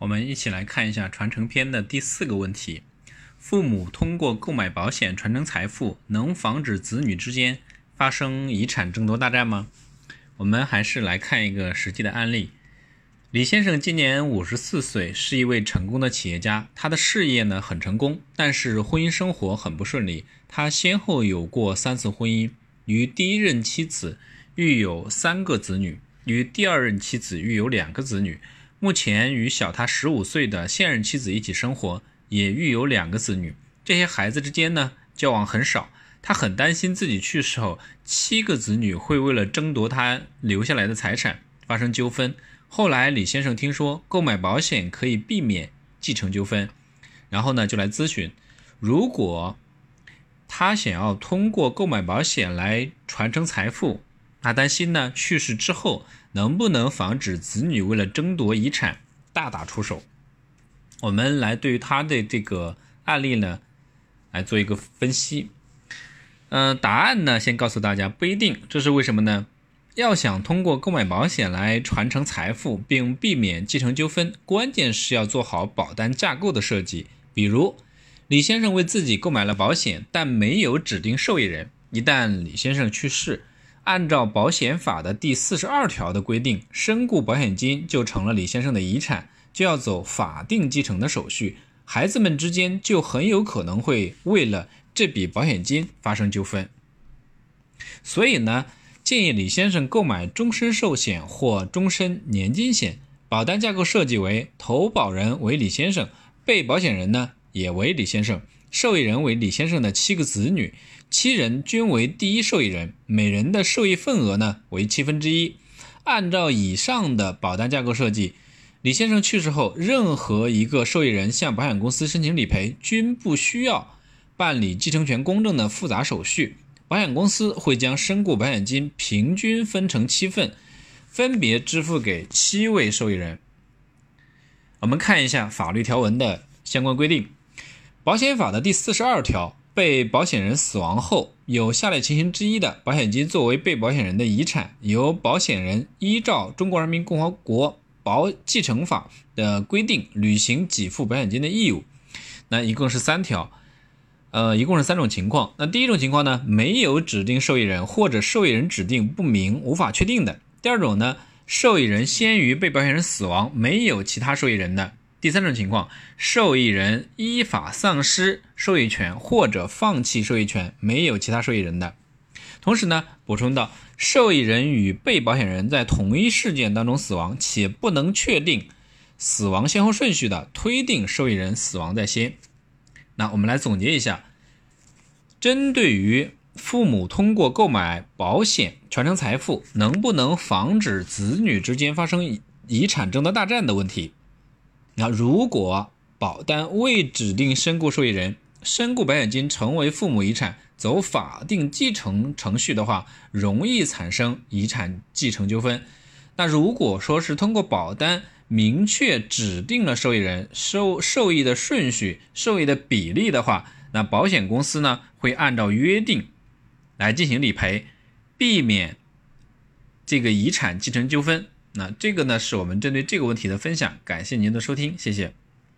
我们一起来看一下传承篇的第四个问题：父母通过购买保险传承财富，能防止子女之间发生遗产争夺大战吗？我们还是来看一个实际的案例。李先生今年五十四岁，是一位成功的企业家，他的事业呢很成功，但是婚姻生活很不顺利。他先后有过三次婚姻，与第一任妻子育有三个子女，与第二任妻子育有两个子女。目前与小他十五岁的现任妻子一起生活，也育有两个子女。这些孩子之间呢，交往很少。他很担心自己去世后，七个子女会为了争夺他留下来的财产发生纠纷。后来李先生听说购买保险可以避免继承纠纷，然后呢就来咨询，如果他想要通过购买保险来传承财富。他担心呢，去世之后能不能防止子女为了争夺遗产大打出手？我们来对于他的这个案例呢，来做一个分析。嗯，答案呢，先告诉大家不一定，这是为什么呢？要想通过购买保险来传承财富并避免继承纠纷，关键是要做好保单架构的设计。比如，李先生为自己购买了保险，但没有指定受益人，一旦李先生去世。按照保险法的第四十二条的规定，身故保险金就成了李先生的遗产，就要走法定继承的手续，孩子们之间就很有可能会为了这笔保险金发生纠纷。所以呢，建议李先生购买终身寿险或终身年金险，保单架构设计为投保人为李先生，被保险人呢也为李先生。受益人为李先生的七个子女，七人均为第一受益人，每人的受益份额呢为七分之一。按照以上的保单架构设计，李先生去世后，任何一个受益人向保险公司申请理赔，均不需要办理继承权公证的复杂手续。保险公司会将身故保险金平均分成七份，分别支付给七位受益人。我们看一下法律条文的相关规定。保险法的第四十二条，被保险人死亡后，有下列情形之一的，保险金作为被保险人的遗产，由保险人依照《中华人民共和国保继承法》的规定履行给付保险金的义务。那一共是三条，呃，一共是三种情况。那第一种情况呢，没有指定受益人或者受益人指定不明、无法确定的。第二种呢，受益人先于被保险人死亡，没有其他受益人的。第三种情况，受益人依法丧失受益权或者放弃受益权，没有其他受益人的。同时呢，补充到，受益人与被保险人在同一事件当中死亡，且不能确定死亡先后顺序的，推定受益人死亡在先。那我们来总结一下，针对于父母通过购买保险传承财富，能不能防止子女之间发生遗产争夺大战的问题。那如果保单未指定身故受益人，身故保险金成为父母遗产，走法定继承程序的话，容易产生遗产继承纠纷。那如果说是通过保单明确指定了受益人、受受益的顺序、受益的比例的话，那保险公司呢会按照约定来进行理赔，避免这个遗产继承纠纷。那这个呢，是我们针对这个问题的分享，感谢您的收听，谢谢。